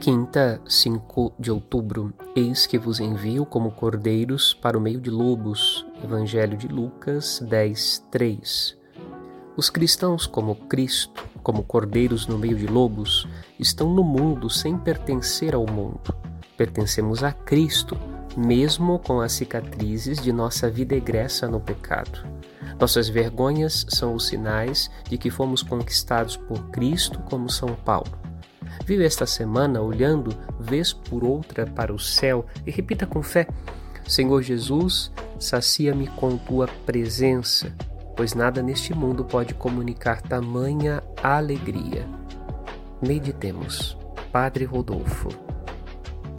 Quinta, 5 de outubro. Eis que vos envio como cordeiros para o meio de lobos. Evangelho de Lucas 10, 3. Os cristãos, como Cristo, como cordeiros no meio de lobos, estão no mundo sem pertencer ao mundo. Pertencemos a Cristo, mesmo com as cicatrizes de nossa vida egressa no pecado. Nossas vergonhas são os sinais de que fomos conquistados por Cristo, como São Paulo. Vive esta semana olhando vez por outra para o céu e repita com fé: Senhor Jesus, sacia-me com tua presença, pois nada neste mundo pode comunicar tamanha alegria. Meditemos. Padre Rodolfo.